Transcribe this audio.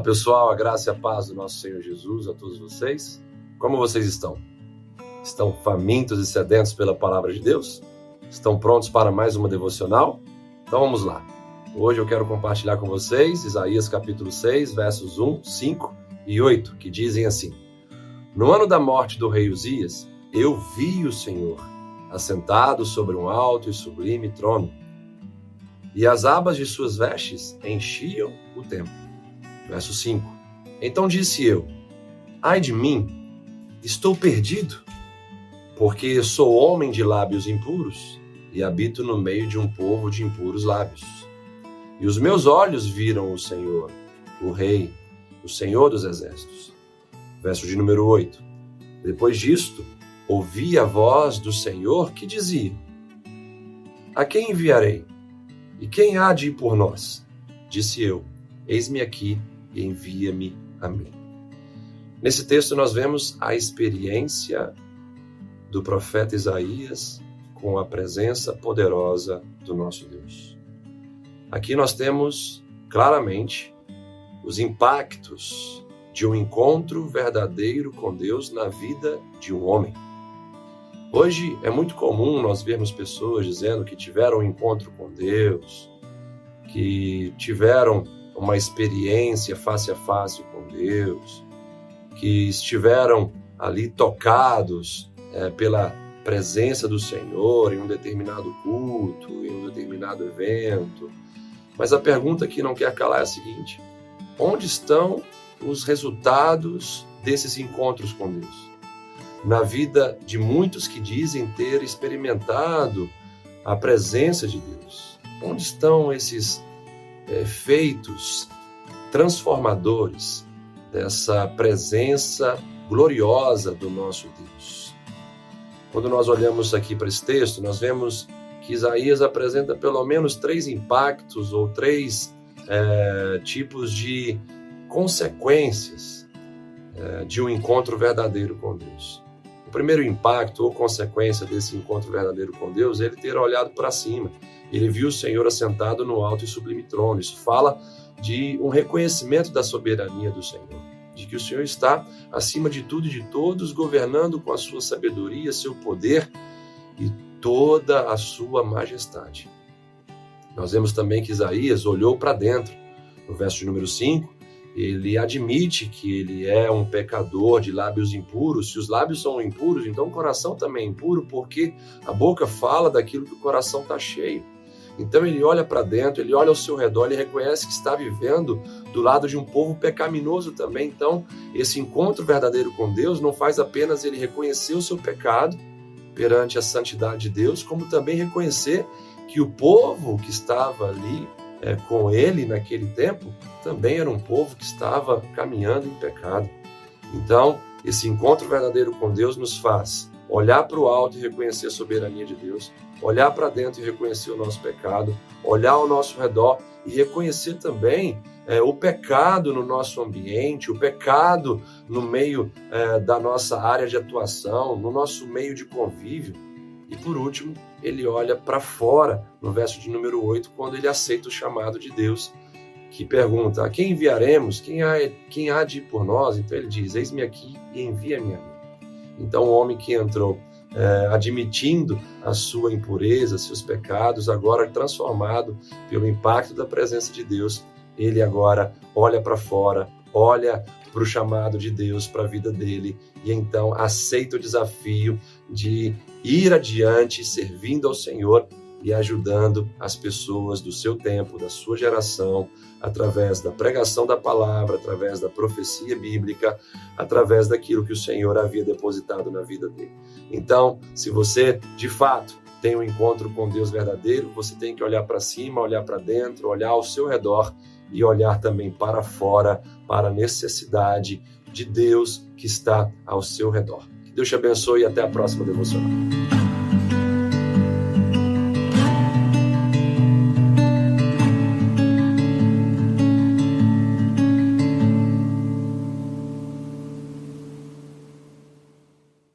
pessoal, a graça e a paz do nosso Senhor Jesus a todos vocês. Como vocês estão? Estão famintos e sedentos pela palavra de Deus? Estão prontos para mais uma devocional? Então vamos lá. Hoje eu quero compartilhar com vocês Isaías capítulo 6, versos 1, 5 e 8, que dizem assim: No ano da morte do rei Uzias, eu vi o Senhor assentado sobre um alto e sublime trono, e as abas de suas vestes enchiam o templo. Verso 5: Então disse eu: Ai de mim, estou perdido, porque sou homem de lábios impuros e habito no meio de um povo de impuros lábios. E os meus olhos viram o Senhor, o Rei, o Senhor dos Exércitos. Verso de número 8. Depois disto, ouvi a voz do Senhor que dizia: A quem enviarei? E quem há de ir por nós? Disse eu: Eis-me aqui, envia-me a mim. Nesse texto nós vemos a experiência do profeta Isaías com a presença poderosa do nosso Deus. Aqui nós temos claramente os impactos de um encontro verdadeiro com Deus na vida de um homem. Hoje é muito comum nós vermos pessoas dizendo que tiveram um encontro com Deus, que tiveram uma experiência face a face com Deus, que estiveram ali tocados é, pela presença do Senhor em um determinado culto, em um determinado evento. Mas a pergunta que não quer calar é a seguinte: onde estão os resultados desses encontros com Deus? Na vida de muitos que dizem ter experimentado a presença de Deus. Onde estão esses efeitos transformadores dessa presença gloriosa do nosso Deus. Quando nós olhamos aqui para esse texto, nós vemos que Isaías apresenta pelo menos três impactos ou três é, tipos de consequências é, de um encontro verdadeiro com Deus. Primeiro impacto ou consequência desse encontro verdadeiro com Deus é ele ter olhado para cima ele viu o Senhor assentado no alto e sublime trono. Isso fala de um reconhecimento da soberania do Senhor, de que o Senhor está acima de tudo e de todos, governando com a sua sabedoria, seu poder e toda a sua majestade. Nós vemos também que Isaías olhou para dentro. No verso de número 5, ele admite que ele é um pecador de lábios impuros. Se os lábios são impuros, então o coração também é impuro, porque a boca fala daquilo que o coração está cheio. Então ele olha para dentro, ele olha ao seu redor, ele reconhece que está vivendo do lado de um povo pecaminoso também. Então, esse encontro verdadeiro com Deus não faz apenas ele reconhecer o seu pecado perante a santidade de Deus, como também reconhecer que o povo que estava ali é, com ele naquele tempo também era um povo que estava caminhando em pecado. Então, esse encontro verdadeiro com Deus nos faz olhar para o alto e reconhecer a soberania de Deus, olhar para dentro e reconhecer o nosso pecado, olhar ao nosso redor e reconhecer também é, o pecado no nosso ambiente, o pecado no meio é, da nossa área de atuação, no nosso meio de convívio. E por último, ele olha para fora, no verso de número 8, quando ele aceita o chamado de Deus, que pergunta: A quem enviaremos? Quem há, quem há de ir por nós? Então ele diz: Eis-me aqui e envia-me a mim. Então, o homem que entrou é, admitindo a sua impureza, seus pecados, agora transformado pelo impacto da presença de Deus, ele agora olha para fora, olha para o chamado de Deus para a vida dele e então aceita o desafio de ir adiante servindo ao Senhor e ajudando as pessoas do seu tempo, da sua geração, através da pregação da palavra, através da profecia bíblica, através daquilo que o Senhor havia depositado na vida dele. Então, se você de fato tem um encontro com Deus verdadeiro, você tem que olhar para cima, olhar para dentro, olhar ao seu redor e olhar também para fora, para a necessidade de Deus que está ao seu redor. Que Deus te abençoe e até a próxima devocional.